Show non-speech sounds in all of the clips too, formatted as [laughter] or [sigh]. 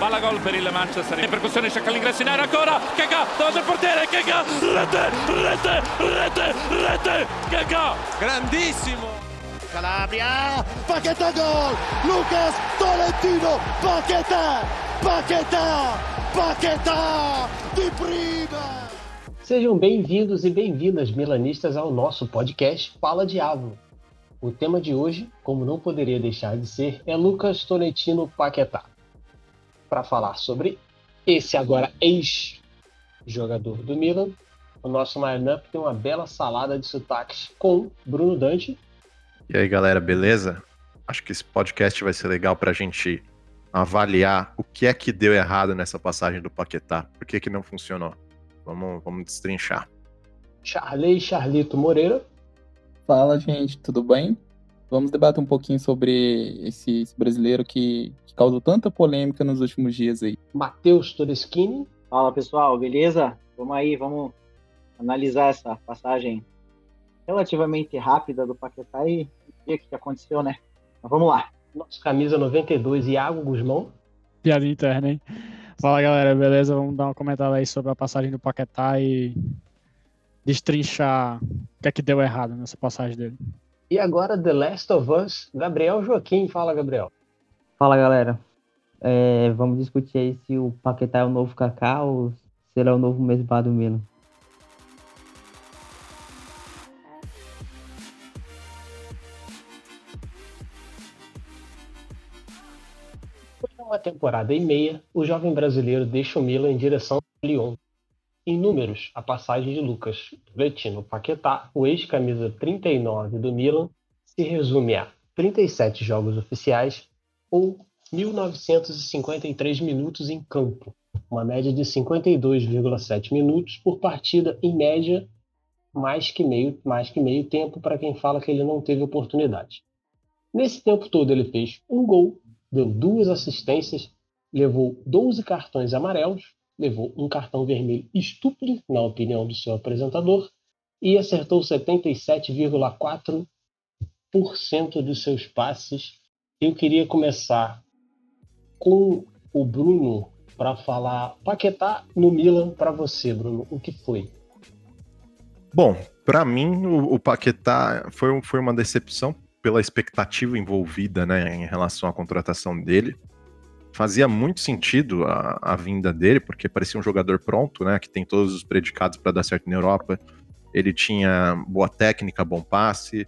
palla gol per il Manchester. In percussione cerca l'ingresso in area ancora. Keka davanti al portiere? Keka rete rete rete rete. Keka. Grandissimo. Calabria Paquetá gol. Lucas Tolentino Paquetá Paquetá Paquetá de prima. Sejam bem-vindos e bem-vindas, milanistas, ao nosso podcast Fala Diabo. O tema de hoje, como não poderia deixar de ser, é Lucas Tolentino Paquetá para falar sobre esse agora ex-jogador do Milan. O nosso lineup tem uma bela salada de sotaques com Bruno Dante. E aí, galera, beleza? Acho que esse podcast vai ser legal para a gente avaliar o que é que deu errado nessa passagem do Paquetá. Por que, que não funcionou? Vamos, vamos destrinchar. Charley Charlito Moreira. Fala, gente, tudo bem? Vamos debater um pouquinho sobre esse, esse brasileiro que, que, causou tanta polêmica nos últimos dias aí. Matheus Toreschini. Fala, pessoal, beleza? Vamos aí, vamos analisar essa passagem relativamente rápida do Paquetá e ver o que aconteceu, né? Mas vamos lá. Nosso camisa 92, Iago Guzmão. Piada interna, hein? Fala, galera, beleza? Vamos dar uma comentada aí sobre a passagem do Paquetá e destrinchar o que é que deu errado nessa passagem dele. E agora, The Last of Us, Gabriel Joaquim. Fala, Gabriel. Fala, galera. É, vamos discutir aí se o Paquetá é o novo Kaká ou se ele é o novo Mesbah do Milan. De uma temporada e meia, o jovem brasileiro deixa o Milan em direção ao Lyon. Em números, a passagem de Lucas Vetino Paquetá, o ex-camisa 39 do Milan, se resume a 37 jogos oficiais ou 1.953 minutos em campo, uma média de 52,7 minutos por partida, em média, mais que meio, mais que meio tempo para quem fala que ele não teve oportunidade. Nesse tempo todo ele fez um gol, deu duas assistências, levou 12 cartões amarelos, levou um cartão vermelho estúpido, na opinião do seu apresentador, e acertou 77,4% dos seus passes. Eu queria começar com o Bruno para falar Paquetá no Milan para você, Bruno. O que foi? Bom, para mim o, o Paquetá foi, foi uma decepção pela expectativa envolvida né, em relação à contratação dele. Fazia muito sentido a, a vinda dele, porque parecia um jogador pronto, né, que tem todos os predicados para dar certo na Europa. Ele tinha boa técnica, bom passe,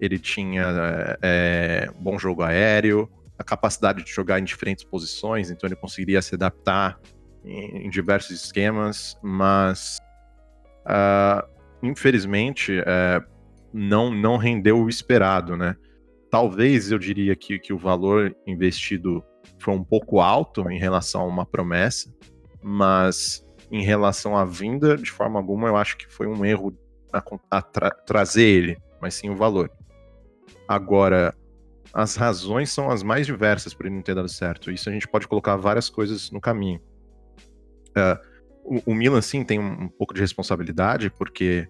ele tinha é, bom jogo aéreo, a capacidade de jogar em diferentes posições, então ele conseguiria se adaptar em, em diversos esquemas, mas uh, infelizmente uh, não, não rendeu o esperado, né? Talvez eu diria que, que o valor investido foi um pouco alto em relação a uma promessa, mas em relação à vinda, de forma alguma, eu acho que foi um erro a, a tra trazer ele, mas sim o valor. Agora, as razões são as mais diversas para ele não ter dado certo. Isso a gente pode colocar várias coisas no caminho. Uh, o, o, Milan, sim, tem um, um pouco de responsabilidade, porque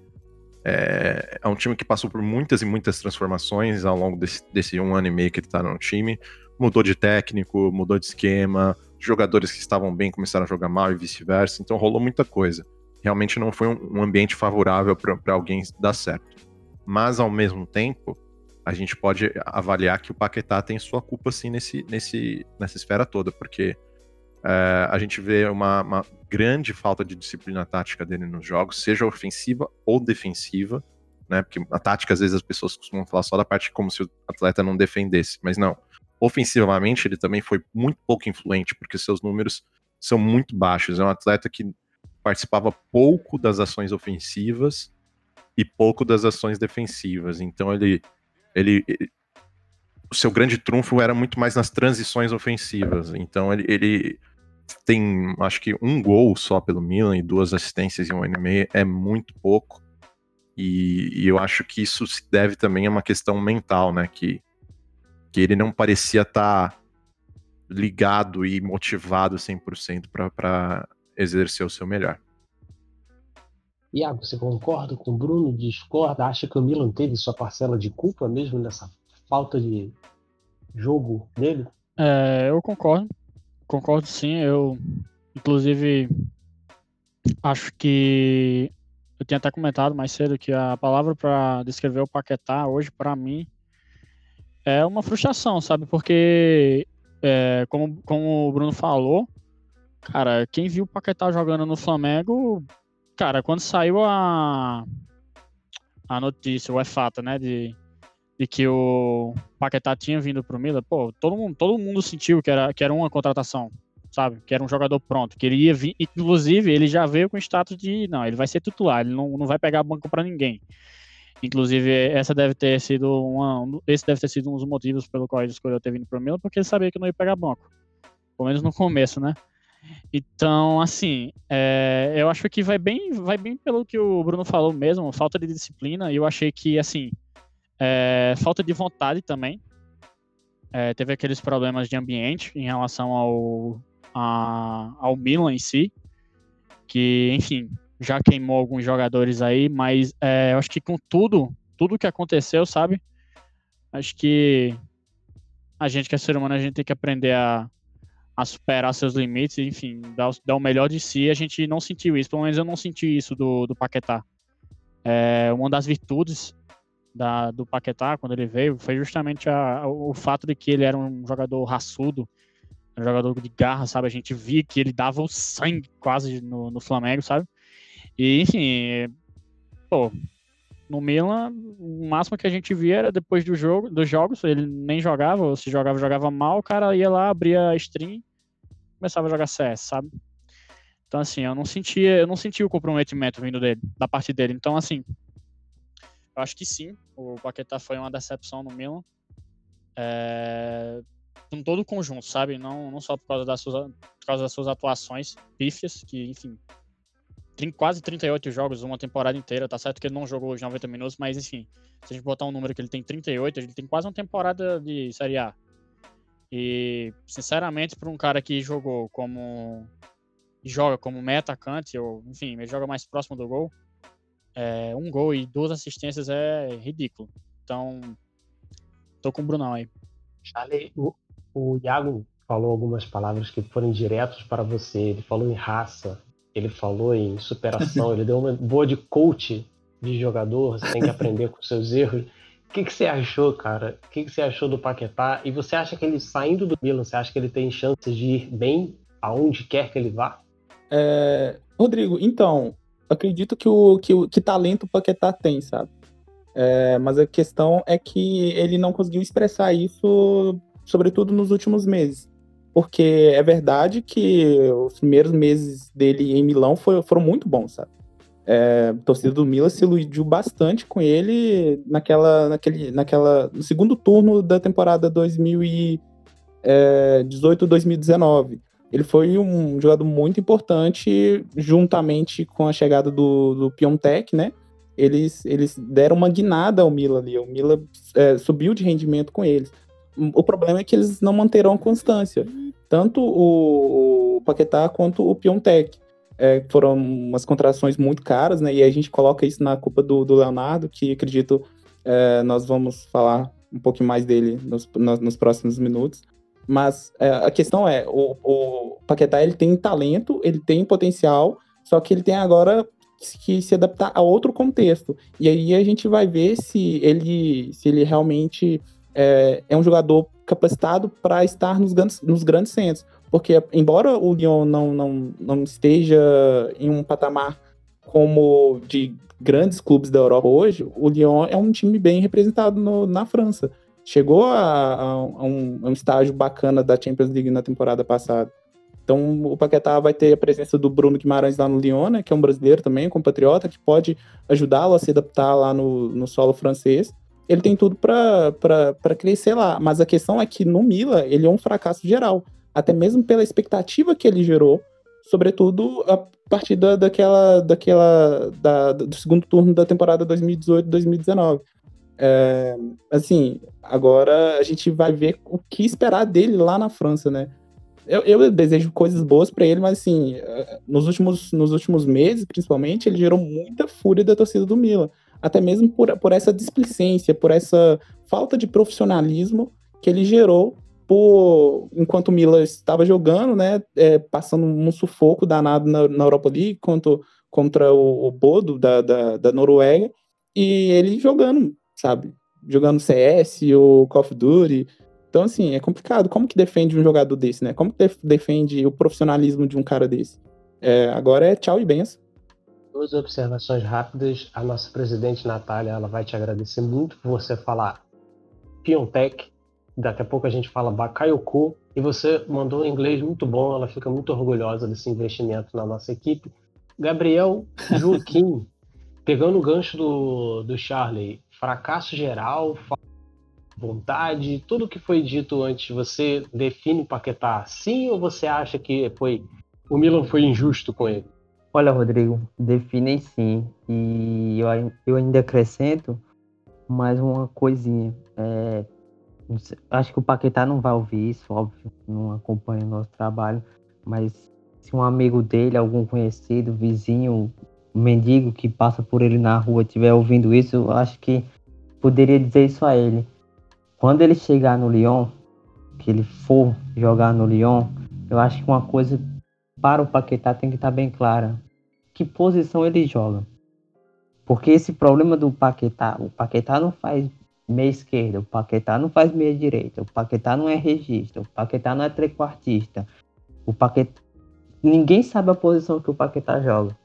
é, é, um time que passou por muitas e muitas transformações ao longo desse, desse um ano e meio que ele está no time. Mudou de técnico, mudou de esquema, jogadores que estavam bem começaram a jogar mal e vice-versa, então rolou muita coisa. Realmente não foi um, ambiente favorável para alguém dar certo. Mas, ao mesmo tempo, a gente pode avaliar que o Paquetá tem sua culpa, sim, nesse, nesse, nessa esfera toda, porque é, a gente vê uma, uma, grande falta de disciplina tática dele nos jogos, seja ofensiva ou defensiva, né? Porque a tática, às vezes, as pessoas costumam falar só da parte como se o atleta não defendesse, mas não. Ofensivamente, ele também foi muito pouco influente, porque seus números são muito baixos. É um atleta que participava pouco das ações ofensivas e pouco das ações defensivas. Então, ele, ele, ele o seu grande trunfo era muito mais nas transições ofensivas. Então, ele, ele tem, acho que um gol só pelo Milan e duas assistências em um ano e meio é muito pouco. E, e, eu acho que isso se deve também a uma questão mental, né? Que, que ele não parecia estar tá ligado e motivado 100% para exercer o seu melhor. Iago, você concorda com o Bruno? Discorda? Acha que o Milan teve sua parcela de culpa mesmo nessa falta de jogo dele? É, eu concordo concordo sim. Eu, inclusive, acho que eu tinha até comentado mais cedo que a palavra para descrever o Paquetá hoje, para mim, é uma frustração, sabe? Porque, é, como, como o Bruno falou, cara, quem viu o Paquetá jogando no Flamengo, cara, quando saiu a, a notícia, o é fato, né, de, de que o Paquetá tinha vindo pro Milan, pô, todo mundo, todo mundo sentiu que era, que era uma contratação, sabe? Que era um jogador pronto, que ele ia vir, inclusive ele já veio com status de, não, ele vai ser titular, ele não, não vai pegar banco para ninguém. Inclusive, essa deve ter sido uma, esse deve ter sido um dos motivos pelo qual ele escolheu ter vindo pro Milan, porque ele sabia que não ia pegar banco. Pelo menos no começo, né? Então, assim, é, eu acho que vai bem, vai bem pelo que o Bruno falou mesmo, falta de disciplina. E eu achei que, assim, é, falta de vontade também. É, teve aqueles problemas de ambiente em relação ao, a, ao Milan em si, que, enfim, já queimou alguns jogadores aí, mas é, eu acho que com tudo, tudo que aconteceu, sabe? Acho que a gente que é ser humano, a gente tem que aprender a, a superar seus limites, enfim, dar, dar, o melhor de si. A gente não sentiu isso, pelo menos eu não senti isso do, do Paquetá. É, uma das virtudes da, do Paquetá, quando ele veio, foi justamente a, o fato de que ele era um jogador raçudo, um jogador de garra, sabe? A gente via que ele dava o sangue quase no, no Flamengo, sabe? E, enfim, pô, no Milan, o máximo que a gente via era depois do jogo, dos jogos, ele nem jogava, ou se jogava, jogava mal, o cara ia lá, abria a stream começava a jogar CS, sabe? Então, assim, eu não sentia, eu não sentia o comprometimento vindo dele, da parte dele. Então, assim, eu acho que sim, o Paquetá foi uma decepção no Milan. É, todo o conjunto, sabe? Não, não só por causa, das suas, por causa das suas atuações pífias, que, enfim, quase 38 jogos, uma temporada inteira, tá certo que ele não jogou os 90 minutos, mas enfim, se a gente botar um número que ele tem 38, ele tem quase uma temporada de Série A. E, sinceramente, para um cara que jogou como. joga como meia atacante, ou enfim, ele joga mais próximo do gol, é, um gol e duas assistências é ridículo. Então, tô com o Brunão aí. Charlie, o, o Iago falou algumas palavras que foram diretos para você. Ele falou em raça, ele falou em superação, ele deu uma boa de coach de jogador, você tem que aprender com seus erros. O que, que você achou, cara? O que, que você achou do Paquetá? E você acha que ele saindo do Milan, você acha que ele tem chances de ir bem aonde quer que ele vá? É, Rodrigo, então, acredito que o que, que talento o Paquetá tem, sabe? É, mas a questão é que ele não conseguiu expressar isso, sobretudo nos últimos meses. Porque é verdade que os primeiros meses dele em Milão foi, foram muito bons, sabe? É, a torcida do Milan se iludiu bastante com ele naquela, naquele, naquela, no segundo turno da temporada 2018-2019. Ele foi um jogador muito importante, juntamente com a chegada do, do Piontek, né? Eles, eles deram uma guinada ao Milan ali. O Milan é, subiu de rendimento com eles. O problema é que eles não manterão constância. Tanto o, o Paquetá quanto o Piontek é, foram umas contrações muito caras, né? E a gente coloca isso na culpa do, do Leonardo, que acredito é, nós vamos falar um pouquinho mais dele nos, nos, nos próximos minutos. Mas é, a questão é, o, o Paquetá ele tem talento, ele tem potencial, só que ele tem agora que se adaptar a outro contexto. E aí a gente vai ver se ele, se ele realmente é, é um jogador capacitado para estar nos grandes, nos grandes centros. Porque, embora o Lyon não, não, não esteja em um patamar como de grandes clubes da Europa hoje, o Lyon é um time bem representado no, na França. Chegou a, a, a, um, a, um, estágio bacana da Champions League na temporada passada. Então o Paquetá vai ter a presença do Bruno Guimarães lá no Lyon, né, que é um brasileiro também, um compatriota, que pode ajudá-lo a se adaptar lá no, no solo francês. Ele tem tudo para crescer lá. Mas a questão é que no Mila ele é um fracasso geral até mesmo pela expectativa que ele gerou, sobretudo a partir da, daquela, daquela da, do segundo turno da temporada 2018-2019. É, assim, agora a gente vai ver o que esperar dele lá na França, né? Eu, eu desejo coisas boas para ele, mas assim, nos últimos, nos últimos meses, principalmente, ele gerou muita fúria da torcida do Milan. Até mesmo por, por essa displicência, por essa falta de profissionalismo que ele gerou por enquanto o Milan estava jogando, né, é, passando um sufoco danado na, na Europa League contra, contra o, o Bodo da, da, da, Noruega, e ele jogando, sabe, jogando CS ou Call of Duty. Então, assim, é complicado. Como que defende um jogador desse, né? Como que def defende o profissionalismo de um cara desse? É, agora é tchau e benção. Duas observações rápidas. A nossa presidente Natália, ela vai te agradecer muito por você falar Piontech Daqui a pouco a gente fala Bakayoko. E você mandou um inglês muito bom, ela fica muito orgulhosa desse investimento na nossa equipe. Gabriel Joaquim, [laughs] pegando o gancho do, do Charlie, fracasso geral, vontade, tudo que foi dito antes, você define o Paquetá sim ou você acha que foi o Milan foi injusto com ele? Olha, Rodrigo, definem sim. E eu, eu ainda acrescento mais uma coisinha. É, Acho que o Paquetá não vai ouvir isso, óbvio, não acompanha o nosso trabalho, mas se um amigo dele, algum conhecido, vizinho, mendigo que passa por ele na rua estiver ouvindo isso, eu acho que poderia dizer isso a ele. Quando ele chegar no Lyon, que ele for jogar no Lyon, eu acho que uma coisa para o Paquetá tem que estar bem clara. Que posição ele joga? Porque esse problema do Paquetá, o Paquetá não faz meia esquerda, o Paquetá não faz meia direita, o Paquetá não é regista, o Paquetá não é trequartista. O Paquetá ninguém sabe a posição que o Paquetá joga.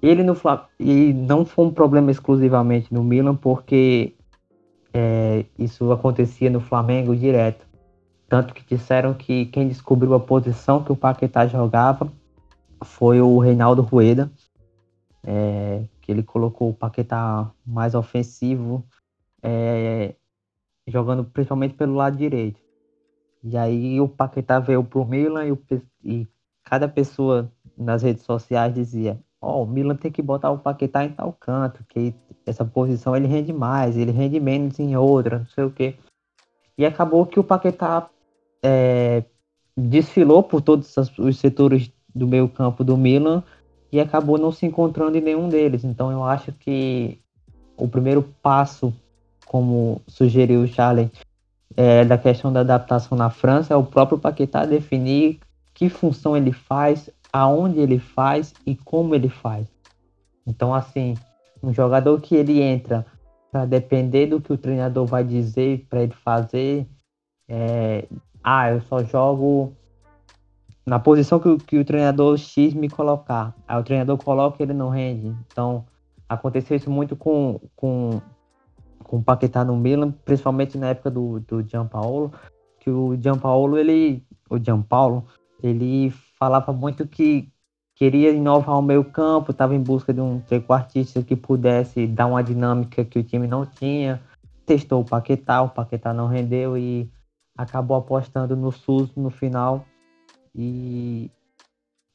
Ele no Flam... e não foi um problema exclusivamente no Milan, porque é, isso acontecia no Flamengo direto. Tanto que disseram que quem descobriu a posição que o Paquetá jogava foi o Reinaldo Rueda, é, que ele colocou o Paquetá mais ofensivo, é, jogando principalmente pelo lado direito. E aí o Paquetá veio pro Milan e, o, e cada pessoa nas redes sociais dizia: Ó, oh, o Milan tem que botar o Paquetá em tal canto, que essa posição ele rende mais, ele rende menos em outra, não sei o quê. E acabou que o Paquetá é, desfilou por todos os setores do meio campo do Milan e acabou não se encontrando em nenhum deles. Então eu acho que o primeiro passo como sugeriu o Charlie, é, da questão da adaptação na França, é o próprio Paquetá definir que função ele faz, aonde ele faz e como ele faz. Então, assim, um jogador que ele entra para depender do que o treinador vai dizer para ele fazer, é, ah, eu só jogo na posição que, que, o treinador X me colocar. Aí o treinador coloca e ele não rende. Então, aconteceu isso muito com, com com o Paquetá no Milan, principalmente na época do, do Gianpaolo, que o Gianpaolo, ele, o Gianpaolo, ele falava muito que queria inovar o meio campo, estava em busca de um trequartista que pudesse dar uma dinâmica que o time não tinha, testou o Paquetá, o Paquetá não rendeu e acabou apostando no SUS no final e,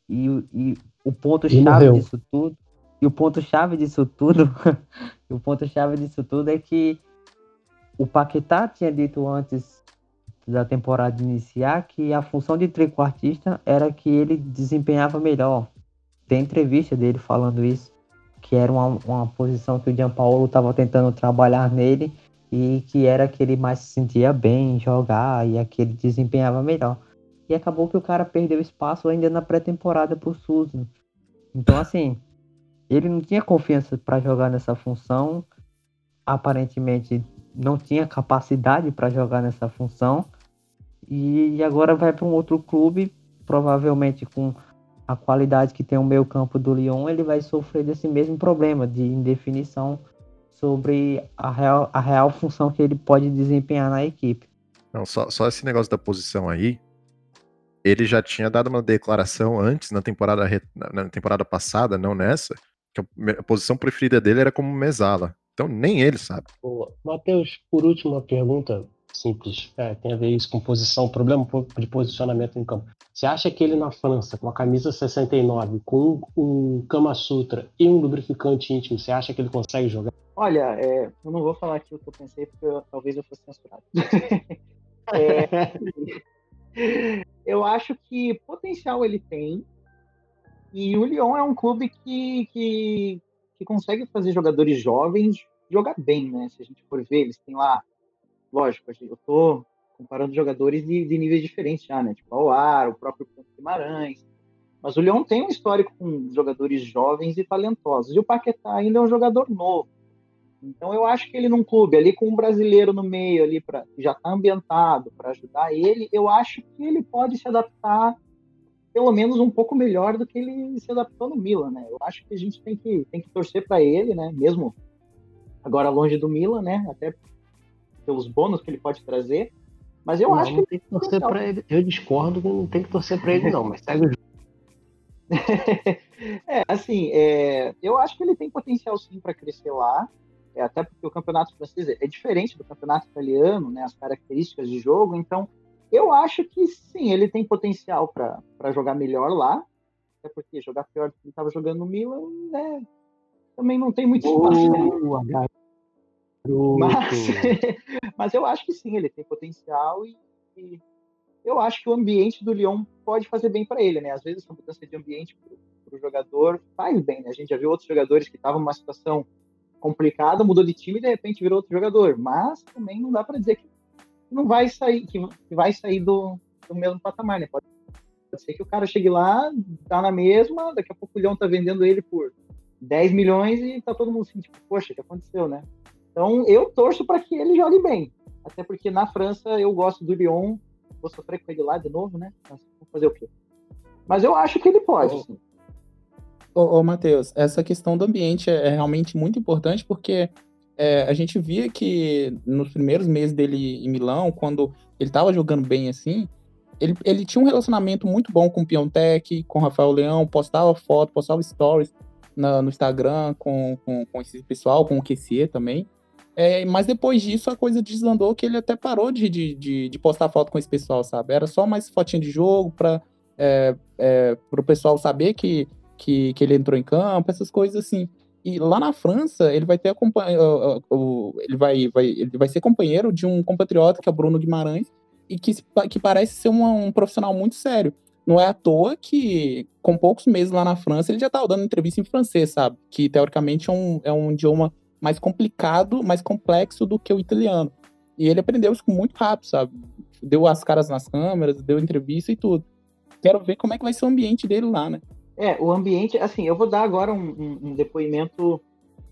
e, e o ponto-chave disso tudo e o ponto-chave disso tudo, [laughs] o ponto-chave disso tudo é que o Paquetá tinha dito antes da temporada iniciar que a função de trequartista era que ele desempenhava melhor. Tem entrevista dele falando isso, que era uma, uma posição que o Gianpaolo estava tentando trabalhar nele e que era que ele mais se sentia bem em jogar e a que ele desempenhava melhor. E acabou que o cara perdeu espaço ainda na pré-temporada pro Susan. Então, assim, ele não tinha confiança para jogar nessa função, aparentemente não tinha capacidade para jogar nessa função e agora vai para um outro clube, provavelmente com a qualidade que tem o meio campo do Lyon, ele vai sofrer desse mesmo problema de indefinição sobre a real, a real função que ele pode desempenhar na equipe. Não, só, só esse negócio da posição aí, ele já tinha dado uma declaração antes, na temporada, na temporada passada, não nessa, que a posição preferida dele era como mesala. Então nem ele sabe. Matheus, por último, uma pergunta simples. É, tem a ver isso com posição, problema de posicionamento em campo. Você acha que ele na França, com a camisa 69, com um Kama Sutra e um lubrificante íntimo, você acha que ele consegue jogar? Olha, é, eu não vou falar aqui o que eu pensei, porque eu, talvez eu fosse censurado. [laughs] é, eu acho que potencial ele tem, e o Lyon é um clube que, que, que consegue fazer jogadores jovens jogar bem, né? Se a gente for ver, eles têm lá, lógico, eu tô comparando jogadores de, de níveis diferentes já, né? Tipo, o Ar, o próprio Guimarães. Mas o Leão tem um histórico com jogadores jovens e talentosos. E o Paquetá ainda é um jogador novo. Então eu acho que ele num clube ali com um brasileiro no meio ali para já está ambientado para ajudar ele, eu acho que ele pode se adaptar pelo menos um pouco melhor do que ele se adaptou no Milan, né? Eu acho que a gente tem que tem que torcer para ele, né? Mesmo agora longe do Milan, né? Até pelos bônus que ele pode trazer. Mas eu não, acho não que tem que torcer para ele. Eu discordo que não tem que torcer para ele não, mas segue o jogo. [laughs] é, assim, é, eu acho que ele tem potencial sim para crescer lá. É, até porque o campeonato francês é diferente do campeonato italiano, né, as características de jogo. Então, eu acho que sim, ele tem potencial para jogar melhor lá. Até porque jogar pior do que ele estava jogando no Milan, né, também não tem muito espaço. Né? Mas, [laughs] mas eu acho que sim, ele tem potencial e, e eu acho que o ambiente do Lyon pode fazer bem para ele, né? Às vezes essa mudança de ambiente para o jogador faz bem, né? A gente já viu outros jogadores que estavam numa situação complicada, mudou de time e de repente virou outro jogador. Mas também não dá para dizer que não vai sair, que, vai sair do, do mesmo patamar, né? Pode, pode, ser que o cara chegue lá, tá na mesma, daqui a pouco o Leão tá vendendo ele por 10 milhões e tá todo mundo assim, tipo, poxa, o que aconteceu, né? Então eu torço para que ele jogue bem. Até porque na França eu gosto do Lyon, vou sofrer com ele lá de novo, né? Mas vou fazer o quê? Mas eu acho que ele pode, sim. Ô, ô Matheus, essa questão do ambiente é, é realmente muito importante porque é, a gente via que nos primeiros meses dele em Milão, quando ele estava jogando bem assim, ele, ele tinha um relacionamento muito bom com o Piontek, com o Rafael Leão, postava foto, postava stories na, no Instagram com, com, com esse pessoal, com o QC também. É, mas depois disso a coisa desandou que ele até parou de, de, de, de, postar foto com esse pessoal, sabe? Era só mais fotinha de jogo para é, é, o pessoal saber que que, que ele entrou em campo, essas coisas assim. E lá na França, ele vai ter ele vai, vai, ele vai ser companheiro de um compatriota que é o Bruno Guimarães e que, que parece ser um, um profissional muito sério. Não é à toa que, com poucos meses lá na França, ele já estava dando entrevista em francês, sabe? Que teoricamente é um, é um idioma mais complicado, mais complexo do que o italiano. E ele aprendeu isso muito rápido, sabe? Deu as caras nas câmeras, deu entrevista e tudo. Quero ver como é que vai ser o ambiente dele lá, né? É, o ambiente, assim, eu vou dar agora um, um, um depoimento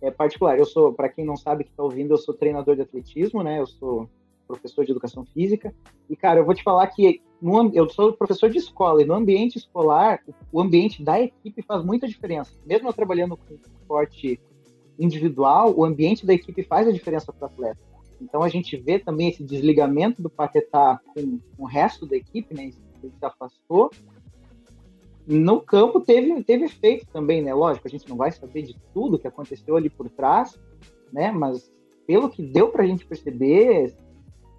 é, particular. Eu sou, para quem não sabe que está ouvindo, eu sou treinador de atletismo, né? Eu sou professor de educação física. E, cara, eu vou te falar que no, eu sou professor de escola e no ambiente escolar, o ambiente da equipe faz muita diferença. Mesmo eu trabalhando com esporte individual, o ambiente da equipe faz a diferença para o atleta. Então a gente vê também esse desligamento do Paquetá com, com o resto da equipe, né? Ele se afastou no campo teve, teve efeito também, né? Lógico, a gente não vai saber de tudo que aconteceu ali por trás, né? Mas pelo que deu para a gente perceber,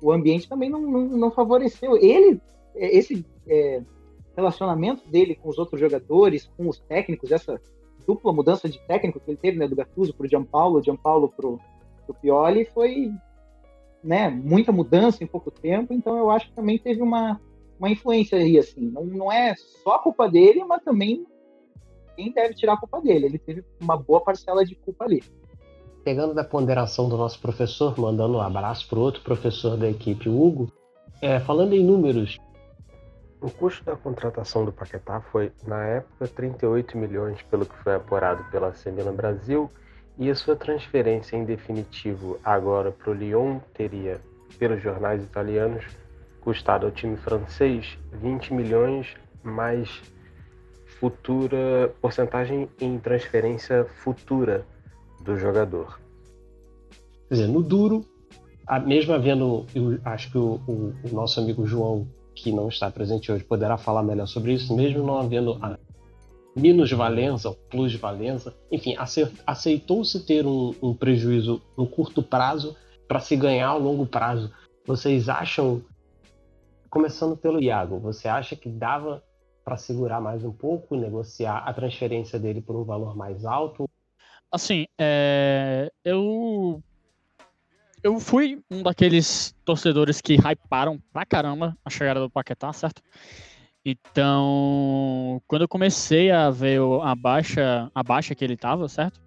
o ambiente também não, não, não favoreceu. Ele, é, esse é, relacionamento dele com os outros jogadores, com os técnicos, essa dupla mudança de técnico que ele teve, né? Do Gattuso para o Gianpaolo, Gianpaolo para o Pioli, foi né, muita mudança em pouco tempo. Então eu acho que também teve uma uma influência aí, assim. Não, não é só culpa dele, mas também quem deve tirar a culpa dele. Ele teve uma boa parcela de culpa ali. Pegando da ponderação do nosso professor, mandando um abraço para outro professor da equipe, Hugo, é, falando em números. O custo da contratação do Paquetá foi, na época, 38 milhões, pelo que foi apurado pela Semina Brasil, e a sua transferência em definitivo agora para o Lyon teria, pelos jornais italianos, custado ao time francês 20 milhões mais futura porcentagem em transferência futura do jogador. Quer dizer, no duro, mesmo havendo, eu acho que o, o, o, nosso amigo João, que não está presente hoje, poderá falar melhor sobre isso, mesmo não havendo a minusvalença ou plusvalença, enfim, aceitou-se ter um, um prejuízo no curto prazo para se ganhar ao longo prazo. Vocês acham começando pelo Iago, você acha que dava para segurar mais um pouco, negociar a transferência dele por um valor mais alto? Assim, é... eu eu fui um daqueles torcedores que hyparam pra caramba a chegada do Paquetá, certo? Então, quando eu comecei a ver a baixa, a baixa que ele tava, certo?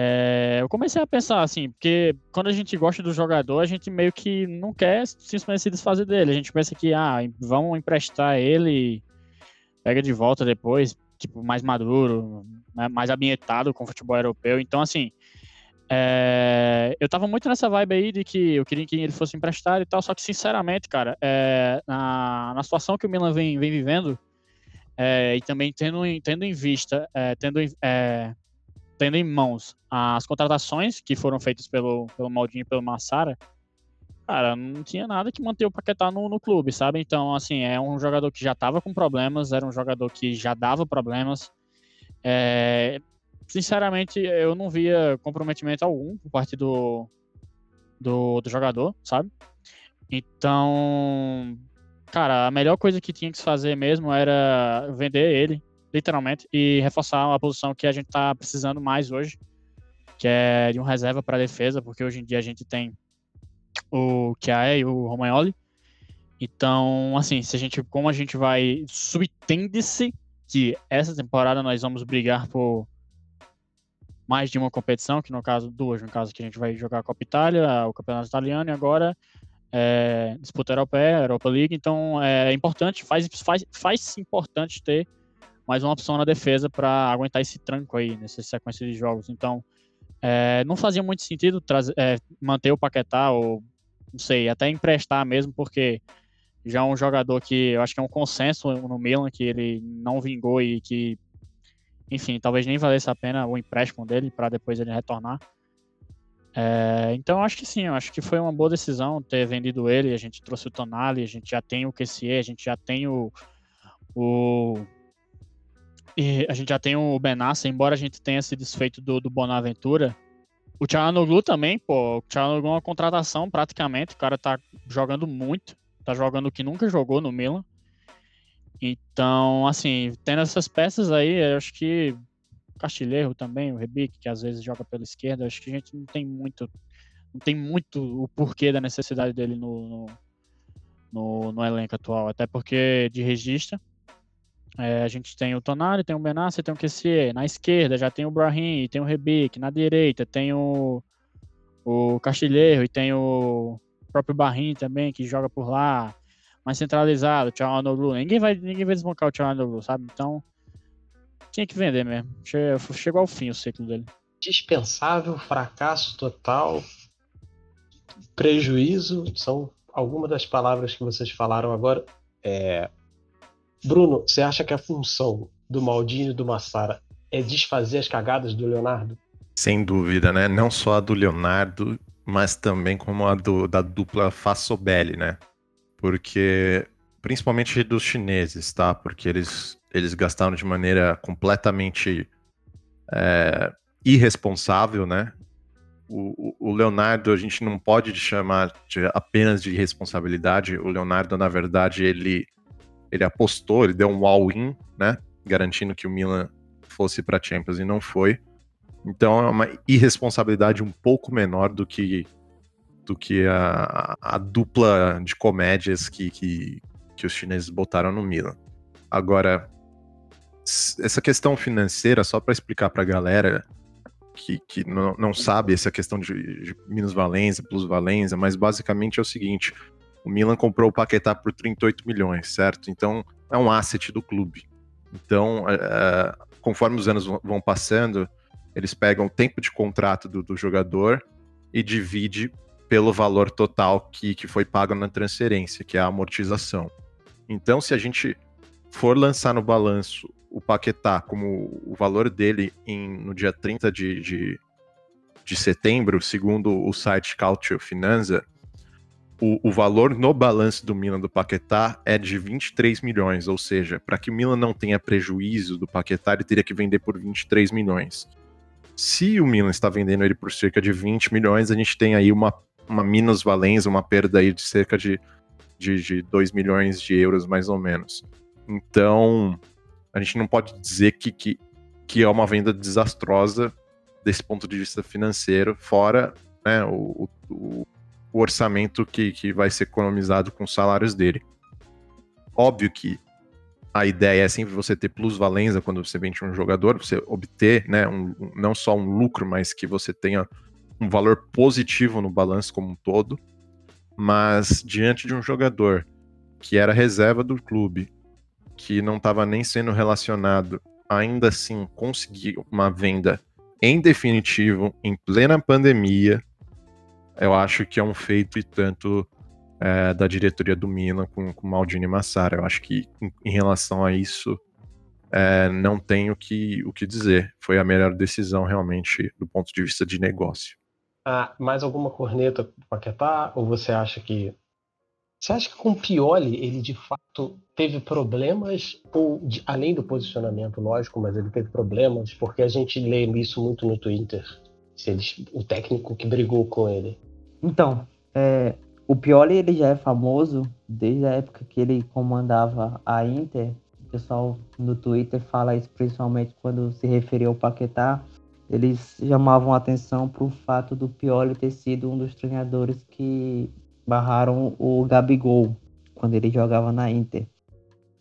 é, eu comecei a pensar assim, porque quando a gente gosta do jogador, a gente meio que não quer simplesmente se desfazer dele. A gente pensa que, ah, vamos emprestar ele, pega de volta depois, tipo, mais maduro, né, mais ambientado com o futebol europeu. Então, assim, é, eu tava muito nessa vibe aí de que eu queria que ele fosse emprestado e tal, só que, sinceramente, cara, é, na, na situação que o Milan vem, vem vivendo, é, e também tendo, tendo em vista, é, tendo, é, tendo em mãos as contratações que foram feitas pelo, pelo Maldinho e pelo Massara, cara, não tinha nada que manter o Paquetá no, no clube, sabe? Então, assim, é um jogador que já tava com problemas, era um jogador que já dava problemas. É, sinceramente, eu não via comprometimento algum por parte do, do, do jogador, sabe? Então, cara, a melhor coisa que tinha que fazer mesmo era vender ele, literalmente, e reforçar uma posição que a gente tá precisando mais hoje, que é de um reserva para defesa, porque hoje em dia a gente tem o Kiaé e o Romagnoli. Então, assim, se a gente, como a gente vai, subtende-se que essa temporada nós vamos brigar por mais de uma competição, que no caso duas, no caso que a gente vai jogar a Copa Itália, o Campeonato Italiano e agora é, disputa europeia, Europa League, então é importante, faz, faz, faz importante ter mais uma opção na defesa para aguentar esse tranco aí, nessa sequência de jogos. Então, é, não fazia muito sentido trazer, é, manter o Paquetá ou, não sei, até emprestar mesmo, porque já é um jogador que eu acho que é um consenso no Milan, que ele não vingou e que enfim, talvez nem valesse a pena o empréstimo dele para depois ele retornar. É, então, acho que sim, acho que foi uma boa decisão ter vendido ele. A gente trouxe o Tonali, a gente já tem o QCE, a gente já tem o. o e a gente já tem o Benassa, embora a gente tenha se desfeito do, do Bonaventura. O Tchalanoglu também, pô. O Tchalanoglu é uma contratação praticamente. O cara tá jogando muito. Tá jogando o que nunca jogou no Milan. Então, assim, tendo essas peças aí, eu acho que o Castilheiro também, o Rebic, que às vezes joga pela esquerda, acho que a gente não tem muito não tem muito o porquê da necessidade dele no, no, no, no elenco atual, até porque de registro é, a gente tem o Tonali, tem o Benassi, tem o Kessier, na esquerda já tem o Brahim, tem o Rebic, na direita tem o, o Castilheiro e tem o próprio Barrim também, que joga por lá, mais centralizado, Tchalanoglu. Ninguém vai, ninguém vai desbancar o Tchalanoglu, sabe? Então, tinha que vender mesmo. Chegou ao fim o ciclo dele. Dispensável, fracasso total, prejuízo, são algumas das palavras que vocês falaram agora. É... Bruno, você acha que a função do Maldini e do Massara é desfazer as cagadas do Leonardo? Sem dúvida, né? Não só a do Leonardo, mas também como a do, da dupla Fassobelli, né? Porque principalmente dos chineses, tá? Porque eles, eles gastaram de maneira completamente é, irresponsável, né? O, o, Leonardo, a gente não pode chamar de, apenas de responsabilidade. O Leonardo, na verdade, ele, ele apostou, ele deu um all-in, né? Garantindo que o Milan fosse para Champions e não foi. Então é uma irresponsabilidade um pouco menor do que do que a, a dupla de comédias que, que, que os chineses botaram no Milan. Agora, essa questão financeira, só para explicar para a galera que, que não, não sabe essa questão de, de minusvalência, plusvalência, mas basicamente é o seguinte: o Milan comprou o Paquetá por 38 milhões, certo? Então é um asset do clube. Então, é, é conforme os anos vão passando, eles pegam o tempo de contrato do, do jogador e divide pelo valor total que, que foi pago na transferência, que é a amortização. Então, se a gente for lançar no balanço o Paquetá como o valor dele em, no dia 30 de, de, de setembro, segundo o site Cautio Finanza, o, o, valor no balanço do Milan do Paquetá é de 23 milhões, ou seja, para que o Milan não tenha prejuízo do Paquetá, ele teria que vender por 23 milhões. Se o Milan está vendendo ele por cerca de 20 milhões, a gente tem aí uma uma minusvalência, uma perda aí de cerca de, de, de 2 milhões de euros, mais ou menos. Então, a gente não pode dizer que, que, que é uma venda desastrosa desse ponto de vista financeiro, fora né, o, o, o orçamento que, que vai ser economizado com os salários dele. Óbvio que a ideia é sempre você ter plusvalência quando você vende um jogador, você obter, né, um, não só um lucro, mas que você tenha um valor positivo no balanço como um todo. Mas diante de um jogador que era reserva do clube, que não estava nem sendo relacionado, ainda assim conseguir uma venda em definitivo, em plena pandemia, eu acho que é um feito e tanto é, da diretoria do Milan com, com Maldini Massara. Eu acho que em, em relação a isso é, não tenho que, o que dizer. Foi a melhor decisão realmente do ponto de vista de negócio. Ah, mais alguma corneta para Paquetá? Ou você acha que você acha que com o Pioli ele de fato teve problemas, ou de, além do posicionamento, lógico, mas ele teve problemas, porque a gente lê isso muito no Twitter, se eles, o técnico que brigou com ele. Então, é, o Pioli ele já é famoso desde a época que ele comandava a Inter. O pessoal no Twitter fala isso principalmente quando se referia ao Paquetá. Eles chamavam atenção para o fato do Pioli ter sido um dos treinadores que barraram o Gabigol quando ele jogava na Inter.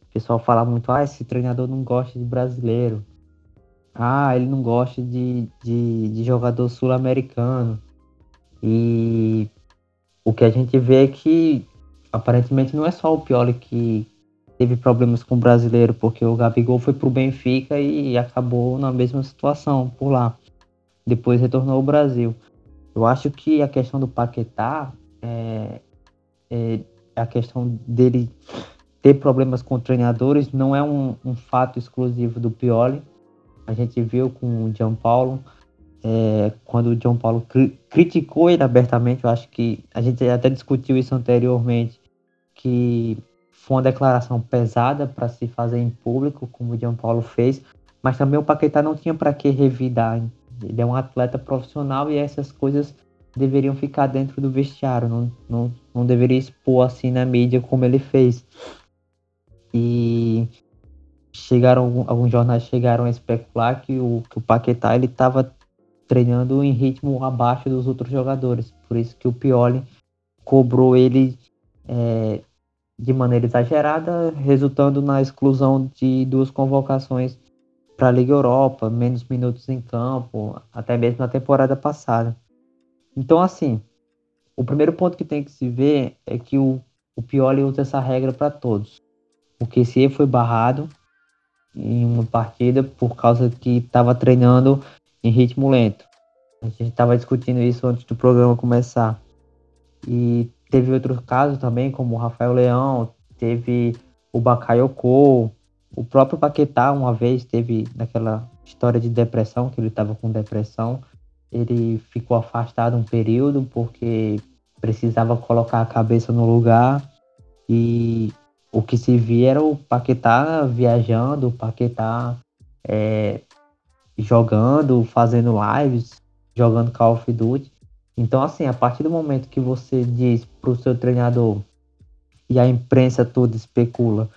O pessoal fala muito, ah, esse treinador não gosta de brasileiro. Ah, ele não gosta de, de, de jogador sul-americano. E o que a gente vê é que aparentemente não é só o Pioli que teve problemas com o brasileiro, porque o Gabigol foi pro Benfica e acabou na mesma situação por lá. Depois retornou ao Brasil. Eu acho que a questão do Paquetá é, é, a questão dele ter problemas com treinadores não é um, um fato exclusivo do Pioli. A gente viu com o Gianpaulo, é, quando o João Paulo cri criticou ele abertamente, eu acho que a gente até discutiu isso anteriormente, que foi uma declaração pesada para se fazer em público, como o João Paulo fez, mas também o Paquetá não tinha para que revidar. Ele é um atleta profissional e essas coisas deveriam ficar dentro do vestiário, não, não, não deveria expor assim na mídia como ele fez. E chegaram alguns jornais chegaram a especular que o, que o Paquetá ele estava treinando em ritmo abaixo dos outros jogadores, por isso que o Pioli cobrou ele é, de maneira exagerada, resultando na exclusão de duas convocações para a Liga Europa, menos minutos em campo, até mesmo na temporada passada. Então, assim, o primeiro ponto que tem que se ver é que o, o Pioli usa essa regra para todos. O QC foi barrado em uma partida por causa que estava treinando em ritmo lento. A gente estava discutindo isso antes do programa começar. E teve outros casos também, como o Rafael Leão, teve o Bakayoko, o próprio Paquetá uma vez teve naquela história de depressão, que ele estava com depressão, ele ficou afastado um período porque precisava colocar a cabeça no lugar. E o que se via era o Paquetá viajando, o Paquetá é, jogando, fazendo lives, jogando Call of Duty. Então, assim, a partir do momento que você diz para o seu treinador e a imprensa toda especula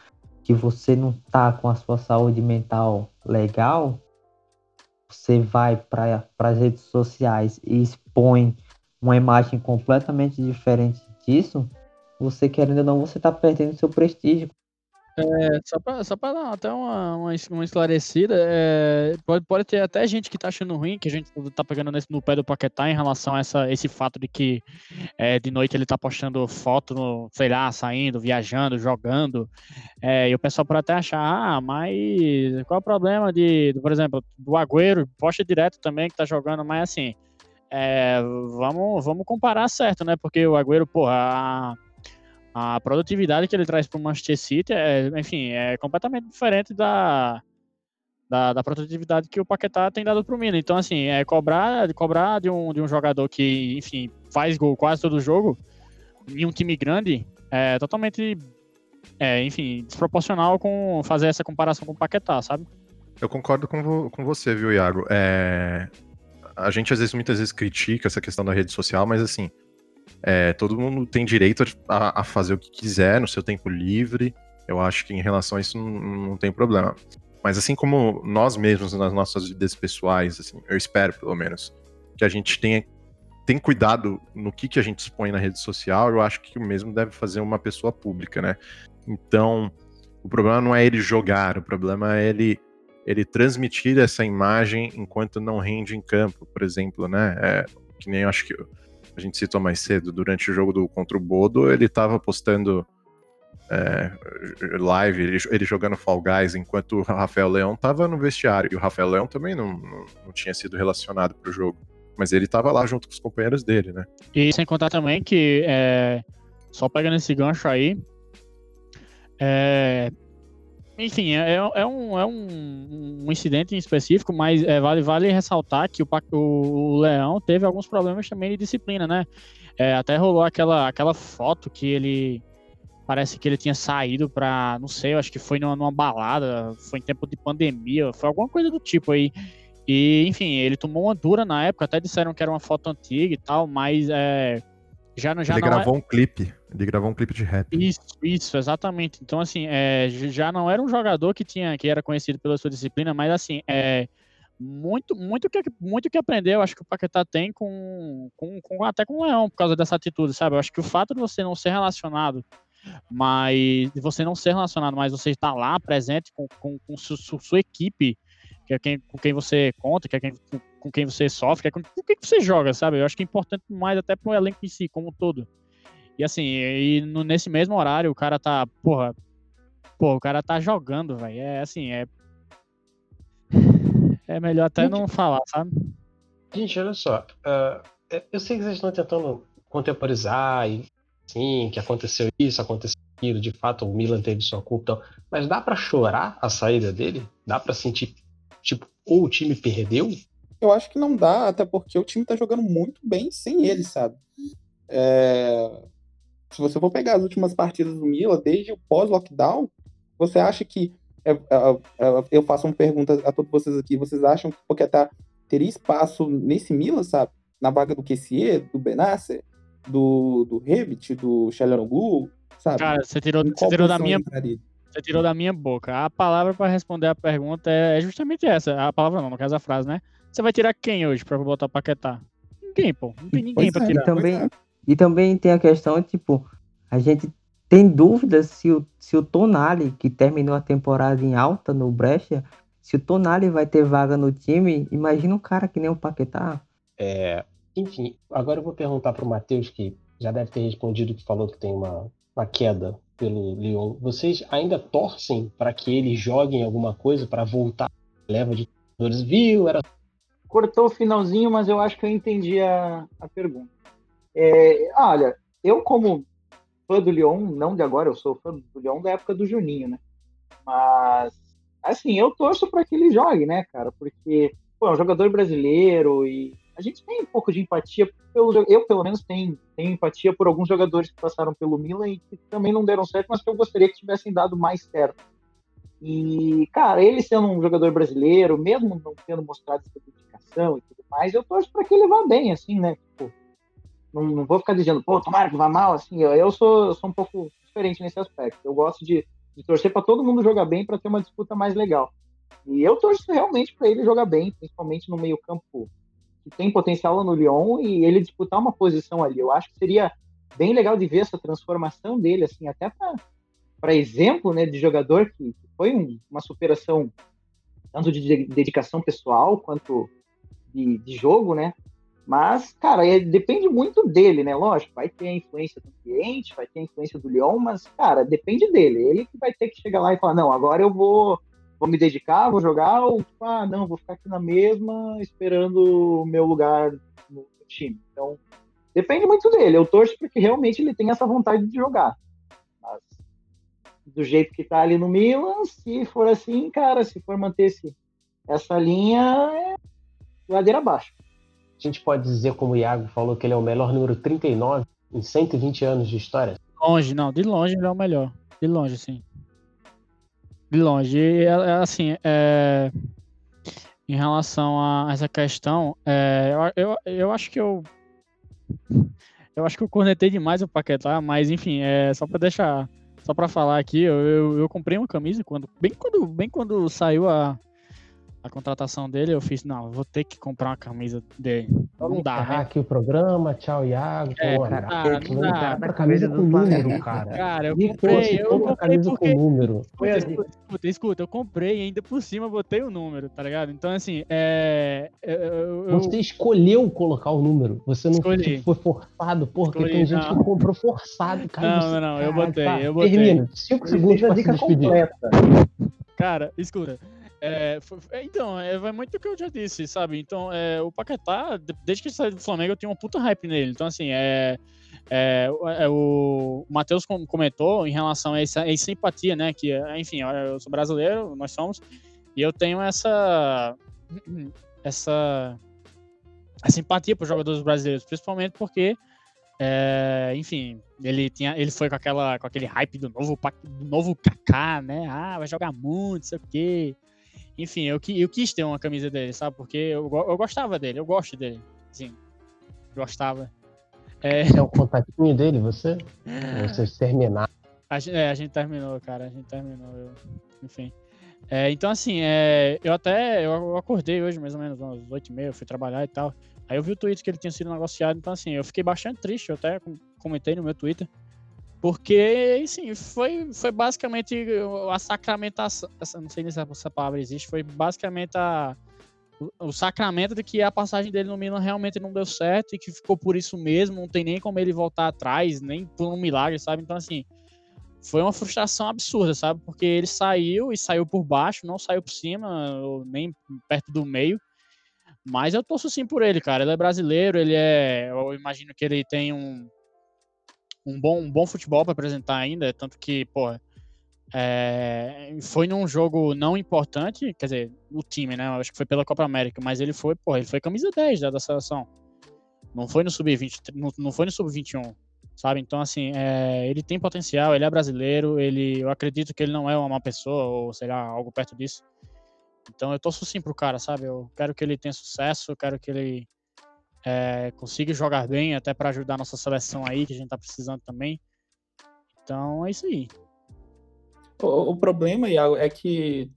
que você não tá com a sua saúde mental legal, você vai para as redes sociais e expõe uma imagem completamente diferente disso, você querendo ou não, você está perdendo seu prestígio. É, só para só pra dar até uma, uma, uma esclarecida, é, pode, pode ter até gente que tá achando ruim, que a gente tá pegando nesse, no pé do Paquetá em relação a essa, esse fato de que é, de noite ele tá postando foto, no, sei lá, saindo, viajando, jogando, é, e o pessoal pode até achar, ah, mas qual é o problema de, por exemplo, do Agüero, posta direto também que tá jogando, mas assim, é, vamos, vamos comparar certo, né, porque o Agüero, porra, a, a produtividade que ele traz para o Manchester City é, enfim, é completamente diferente da, da, da, produtividade que o Paquetá tem dado para o Milan. Então, assim, é cobrar, cobrar de um, de um jogador que, enfim, faz gol quase todo jogo em um time grande é totalmente, é, enfim, desproporcional com fazer essa comparação com o Paquetá, sabe? Eu concordo com, vo com você, viu, Iago? É... A gente, às vezes, muitas vezes critica essa questão da rede social, mas, assim, é, todo mundo tem direito a, a, fazer o que quiser no seu tempo livre. Eu acho que em relação a isso não, não, tem problema. Mas assim como nós mesmos nas nossas vidas pessoais, assim, eu espero pelo menos que a gente tenha tem cuidado no que, que a gente expõe na rede social, eu acho que o mesmo deve fazer uma pessoa pública, né? Então, o problema não é ele jogar, o problema é ele ele transmitir essa imagem enquanto não rende em campo, por exemplo, né? É, que nem eu acho que a gente citou mais cedo, durante o jogo do contra o Bodo, ele estava postando é, live, ele, ele, jogando Fall Guys, enquanto o Rafael Leão estava no vestiário. E o Rafael Leão também não, não, não tinha sido relacionado para o jogo. Mas ele estava lá junto com os companheiros dele, né? E sem contar também que, é, só pegando esse gancho aí, é, enfim, é, é, um, é um, um incidente em específico, mas é, vale, vale ressaltar que o, o, Leão teve alguns problemas também de disciplina, né? É, até rolou aquela, aquela foto que ele. Parece que ele tinha saído pra. Não sei, eu acho que foi numa, numa balada, foi em tempo de pandemia, foi alguma coisa do tipo aí. E, enfim, ele tomou uma dura na época, até disseram que era uma foto antiga e tal, mas é, já, já ele não gravou é... um clipe. Ele gravou um clipe de rap. Isso, isso, exatamente. Então, assim, é, já não era um jogador que tinha, que era conhecido pela sua disciplina, mas assim, é muito, muito que muito que aprendeu, acho que o Paquetá tem com, com, com, até com o Leão por causa dessa atitude, sabe? Eu acho que o fato de você não ser relacionado, mas de você não ser relacionado, mas você estar lá presente com, com, com su, su, sua equipe, que é quem, com quem você conta, que é quem, com quem você sofre, que é com, com quem você joga, sabe? Eu acho que é importante mais até para o elenco em si, como um todo. E assim, e no, nesse mesmo horário, o cara tá, porra, porra, o cara tá jogando, velho. É assim, é. É melhor até não falar, sabe? Gente, olha só. Uh, eu sei que vocês estão tentando contemporizar e sim, que aconteceu isso, aconteceu aquilo, de fato o Milan teve sua culpa, mas dá para chorar a saída dele? Dá para sentir, tipo, ou o time perdeu? Eu acho que não dá, até porque o time tá jogando muito bem sem ele, sabe? É se você for pegar as últimas partidas do Milan, desde o pós-lockdown, você acha que. É, é, é, eu faço uma pergunta a todos vocês aqui. Vocês acham que o Poquetá teria espaço nesse Milan, sabe? Na vaga do Kessier, do Benasser, do, do Revit, do Chalanoglu, sabe? Cara, você tirou, você tirou da minha. Você tirou da minha boca. A palavra para responder a pergunta é justamente essa. A palavra não, no caso a frase, né? Você vai tirar quem hoje para botar o Paquetá? Ninguém, pô. Não tem ninguém para tirar. E também, e também tem a questão, tipo, a gente tem dúvidas se o, se o Tonali, que terminou a temporada em alta no Brescia, se o Tonali vai ter vaga no time, imagina um cara que nem o Paquetá. É, enfim, agora eu vou perguntar para o Matheus, que já deve ter respondido, que falou que tem uma, uma queda pelo Lyon. Vocês ainda torcem para que ele jogue em alguma coisa para voltar leva de jogadores? Viu? Era... Cortou o finalzinho, mas eu acho que eu entendi a, a pergunta. É, olha, eu como fã do Lyon, não de agora, eu sou fã do Lyon da época do Juninho, né? Mas, assim, eu torço para que ele jogue, né, cara? Porque, pô, é um jogador brasileiro e a gente tem um pouco de empatia, pelo, eu pelo menos tenho, tenho empatia por alguns jogadores que passaram pelo Milan e que também não deram certo, mas que eu gostaria que tivessem dado mais certo. E, cara, ele sendo um jogador brasileiro, mesmo não tendo mostrado essa dedicação e tudo mais, eu torço para que ele vá bem, assim, né? Tipo, não, não vou ficar dizendo, pô, tomara que vá mal, assim, eu, eu sou, eu sou um pouco diferente nesse aspecto. Eu gosto de, de torcer para todo mundo jogar bem para ter uma disputa mais legal. E eu torço realmente para ele jogar bem, principalmente no meio-campo que tem potencial lá no Lyon e ele disputar uma posição ali. Eu acho que seria bem legal de ver essa transformação dele, assim, até para exemplo, né, de jogador que, que foi um, uma superação tanto de dedicação pessoal quanto de, de jogo, né? Mas, cara, é, depende muito dele, né? Lógico, vai ter a influência do cliente, vai ter a influência do Leão, mas, cara, depende dele. Ele que vai ter que chegar lá e falar, não, agora eu vou, vou me dedicar, vou jogar, ou, ah, não, vou ficar aqui na mesma, esperando o meu lugar no time. Então, depende muito dele. Eu torço porque realmente ele tem essa vontade de jogar. Mas, do jeito que tá ali no Milan, se for assim, cara, se for manter esse, essa linha, é ladeira abaixo a gente pode dizer, como o Iago falou, que ele é o melhor número 39 em 120 anos de história? Longe, não, de longe ele é o melhor. De longe, sim. De longe. E, é, é, assim, é... em relação a essa questão, é... eu, eu, eu acho que eu. Eu acho que eu cornetei demais o Paquetá, mas enfim, é só para deixar, só para falar aqui, eu, eu, eu, comprei uma camisa quando bem quando bem quando saiu a a contratação dele, eu fiz, não, eu vou ter que comprar uma camisa dele. Vamos não dá, encerrar né? aqui o programa. Tchau, Iago. É, Pô, cara, cara, não dá. compra camisa com número, cara. Cara, eu comprei, eu comprei camisa porque... com número. Escuta, escuta, escuta, eu comprei e ainda por cima botei o número, tá ligado? Então, assim, é... Eu, eu- Você escolheu colocar o número. Você não Escolhi. foi forçado, porque Escolhi, tem gente não. que comprou forçado, cara. Não, não, não, eu botei, tá, eu botei. Termina. Cinco segundos Precisa pra dica se despedir. completa. Cara, escuta. É, é, então, é, vai muito do que eu já disse, sabe? Então, é, o Paquetá, de- desde que ele saiu do Flamengo, eu tenho uma puta hype nele. Então, assim, é, é, é, o Matheus com- comentou em relação a essa, a essa empatia, né? Que, é, enfim, eu sou brasileiro, nós somos, e eu tenho essa. essa. essa empatia por jogadores brasileiros, principalmente porque. é, enfim, ele tinha, ele foi com aquela, com aquele hype do novo, do novo Kaká, né? Ah, vai jogar muito, sei o quê. Enfim, eu, eu quis ter uma camisa dele, sabe? Porque eu, eu gostava dele, eu gosto dele, sim, gostava. É, Você é o contatinho dele, você? Vocês terminaram. a, gen- é, a gente terminou, cara, a gente terminou, eu- enfim. É, então, assim, é, eu até, eu, acordei hoje, mais ou menos, umas oito e meia, fui trabalhar e tal. Aí eu vi o tweet que ele tinha sido negociado, então, assim, eu fiquei bastante triste, eu até com- comentei no meu Twitter. Porque, assim, foi, foi basicamente a sacramentação. Não sei nem se essa palavra existe. Foi basicamente a, o, o sacramento de que a passagem dele no Milan realmente não deu certo e que ficou por isso mesmo. Não tem nem como ele voltar atrás, nem por um milagre, sabe? Então, assim, foi uma frustração absurda, sabe? Porque ele saiu e saiu por baixo, não saiu por cima, nem perto do meio. Mas eu torço sim por ele, cara. Ele é brasileiro, ele é. Eu imagino que ele tem um um bom, um bom futebol para apresentar ainda, tanto que, pô, é, foi num jogo não importante, quer dizer, o time, né? Acho que foi pela Copa América, mas ele foi, pô, ele foi camisa 10 da, da seleção. Não foi no sub-20, não, não foi no sub-21, sabe? Então, assim, é, ele tem potencial, ele é brasileiro, ele, eu acredito que ele não é uma má pessoa, ou sei lá, algo perto disso. Então, eu torço sim pro cara, sabe? Eu quero que ele tenha sucesso, eu quero que ele é, consiga jogar bem, até para ajudar a nossa seleção aí, que a gente tá precisando também. Então é isso aí. O, o problema, Iago, é que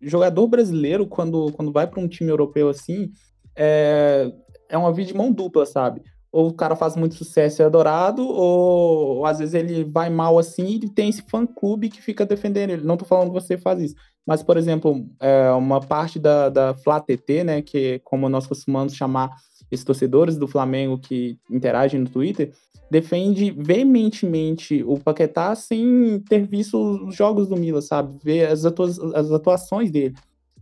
jogador brasileiro, quando, quando vai para um time europeu assim, é, é uma via de mão dupla, sabe? Ou o cara faz muito sucesso e é adorado, ou, ou às vezes ele vai mal assim e tem esse fã-clube que fica defendendo ele. Não tô falando que você faz isso. Mas, por exemplo, é, uma parte da, da Flá TT, né, que como nós costumamos chamar esses torcedores do Flamengo que interagem no Twitter, defende veementemente o Paquetá sem ter visto os jogos do Milan, sabe? Ver as, atua as atuações dele.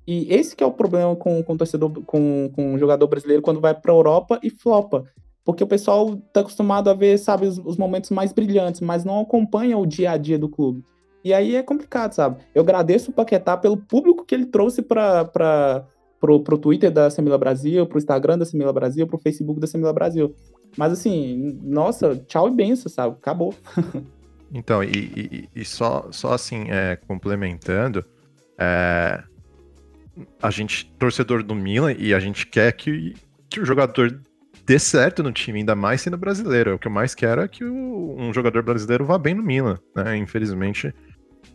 E esse que é o problema com, com o torcedor, com, com o jogador brasileiro quando vai para a Europa e flopa. Porque o pessoal tá acostumado a ver, sabe, os, os momentos mais brilhantes, mas não acompanha o dia a dia do clube. E aí é complicado, sabe? Eu agradeço o Paquetá pelo público que ele trouxe para pro, pro Twitter da Semila Brasil, pro Instagram da Semila Brasil, pro Facebook da Semila Brasil. Mas assim, nossa, tchau e benção, sabe? Acabou. [laughs] Então, e, e- e só, só assim, é, complementando, é, a gente, torcedor do Milan, e a gente quer que, que o jogador dê certo no time, ainda mais sendo brasileiro. O que eu mais quero é que o- um jogador brasileiro vá bem no Milan, né? Infelizmente,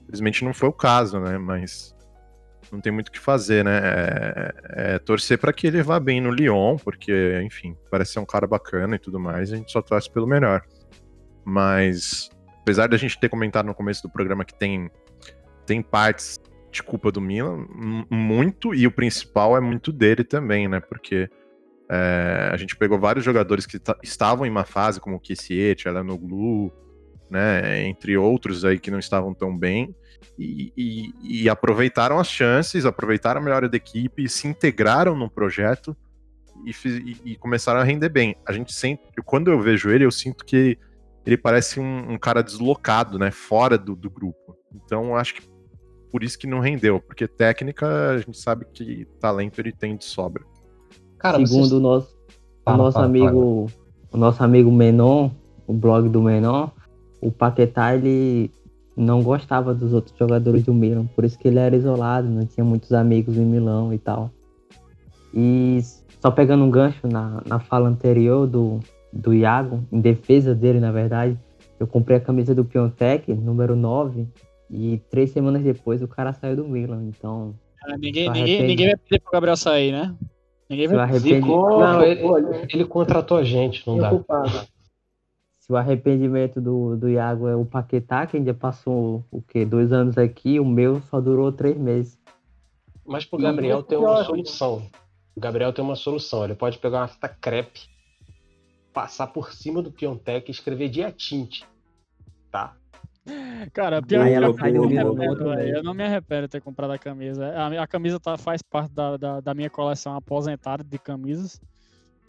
infelizmente não foi o caso, né? Mas não tem muito o que fazer, né? É, é torcer para que ele vá bem no Lyon, porque, enfim, parece ser um cara bacana e tudo mais, a gente só torce pelo melhor. Mas, apesar da gente ter comentado no começo do programa que tem, tem partes de culpa do Milan, muito, e o principal é muito dele também, né? Porque é, a gente pegou vários jogadores que ta- estavam em uma fase, como o Kessiet, Elanoglu, né? Entre outros aí que não estavam tão bem, e, e- e aproveitaram as chances, aproveitaram a melhora da equipe, se integraram no projeto e, fiz- e- e começaram a render bem. A gente sempre, quando eu vejo ele, eu sinto que ele parece um, um cara deslocado, né? Fora do, do grupo. Então acho que por isso que não rendeu, porque técnica a gente sabe que talento ele tem de sobra. Cara, Segundo vocês... o nosso, o nosso fala, amigo, o nosso amigo Menon, o blog do Menon, o Paquetá ele não gostava dos outros jogadores do Milan, por isso que ele era isolado, não tinha muitos amigos em Milão e tal. E só pegando um gancho na, na fala anterior do, do Iago, em defesa dele, na verdade, eu comprei a camisa do Piontek, número 9, e três semanas depois o cara saiu do Milan, então ninguém, ninguém, ninguém vai pedir pro Gabriel sair, né? Ninguém vai arrependi... Não, ele, ele contratou a gente, não dá. Se o arrependimento do, do Iago é o Paquetá, que ainda passou o quê? Dois anos aqui, o meu só durou três meses. Mas pro Gabriel tem uma solução. O Gabriel tem uma solução. Ele pode pegar uma fita crepe, passar por cima do Piontec e escrever diatinte. Tá? Cara, pior que eu, eu, não me arrependo de ter comprado a camisa. A, a camisa tá, faz parte da, da, da, minha coleção aposentada de camisas.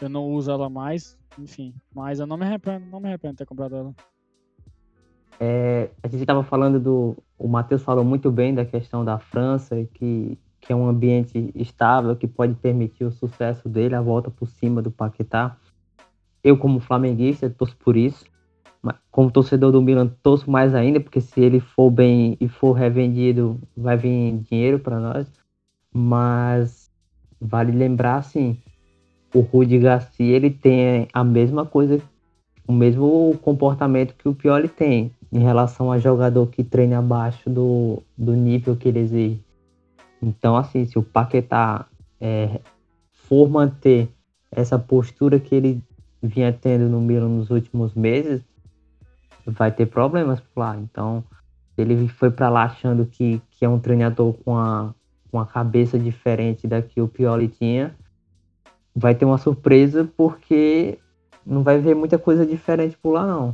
Eu não uso ela mais, enfim. Mas eu não me arrependo, não me arrependo de ter comprado ela. É, a gente estava falando do. O Matheus falou muito bem da questão da França, que, que é um ambiente estável, que pode permitir o sucesso dele, a volta por cima do Paquetá. Eu, como flamenguista, torço por isso como torcedor do Milan, torço mais ainda, porque se ele for bem e for revendido, vai vir dinheiro para nós. Mas vale lembrar, assim, o Rudi Garcia, ele tem a mesma coisa, o mesmo comportamento que o Pioli tem em relação a jogador que treina abaixo do, do nível que ele exige. Então, assim, se o Paquetá é, for manter essa postura que ele vinha tendo no Milan nos últimos meses, vai ter problemas por lá. Então, ele foi para lá achando que, que é um treinador com a, com a cabeça diferente da que o Pioli tinha, vai ter uma surpresa porque não vai ver muita coisa diferente por lá, não.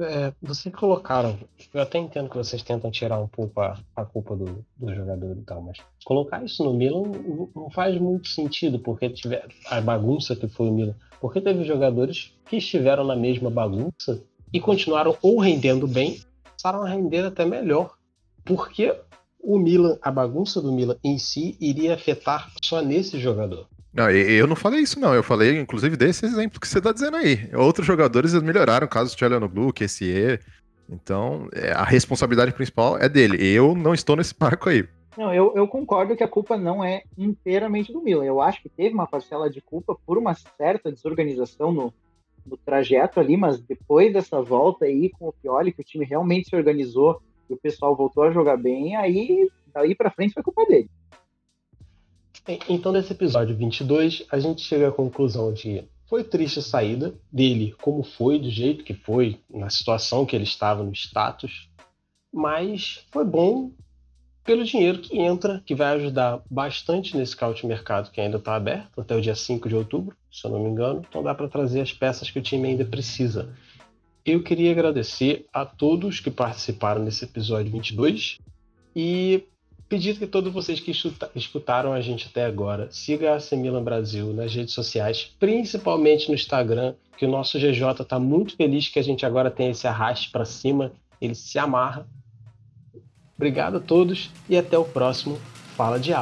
É, vocês colocaram, eu até entendo que vocês tentam tirar um pouco a, a culpa do, do jogador e tal, mas colocar isso no Milan não, não faz muito sentido, porque tiver a bagunça que foi o Milan. Porque teve jogadores que estiveram na mesma bagunça e continuaram ou rendendo bem, passaram a render até melhor. Porque o Milan, a bagunça do Milan em si, iria afetar só nesse jogador. Não, eu não falei isso, não. Eu falei, inclusive, desse exemplo que você está dizendo aí. Outros jogadores melhoraram, caso Blue, QSE. Então, é, a responsabilidade principal é dele. Eu não estou nesse barco aí. Não, eu, eu concordo que a culpa não é inteiramente do Milan. Eu acho que teve uma parcela de culpa por uma certa desorganização no, no trajeto ali, mas depois dessa volta aí com o Pioli, que o time realmente se organizou e o pessoal voltou a jogar bem, aí daí para frente foi culpa dele. Então, nesse episódio 22, a gente chega à conclusão de foi triste a saída dele, como foi, do jeito que foi, na situação que ele estava, no status, mas foi bom pelo dinheiro que entra, que vai ajudar bastante nesse caute mercado que ainda está aberto até o dia 5 de outubro, se eu não me engano. Então dá para trazer as peças que o time ainda precisa. Eu queria agradecer a todos que participaram nesse episódio 22 e pedir que todos vocês que escutaram a gente até agora sigam a AC Milan Brasil nas redes sociais, principalmente no Instagram, que o nosso GJ está muito feliz que a gente agora tem esse arraste para cima, ele se amarra. Obrigado a todos e até o próximo Fala de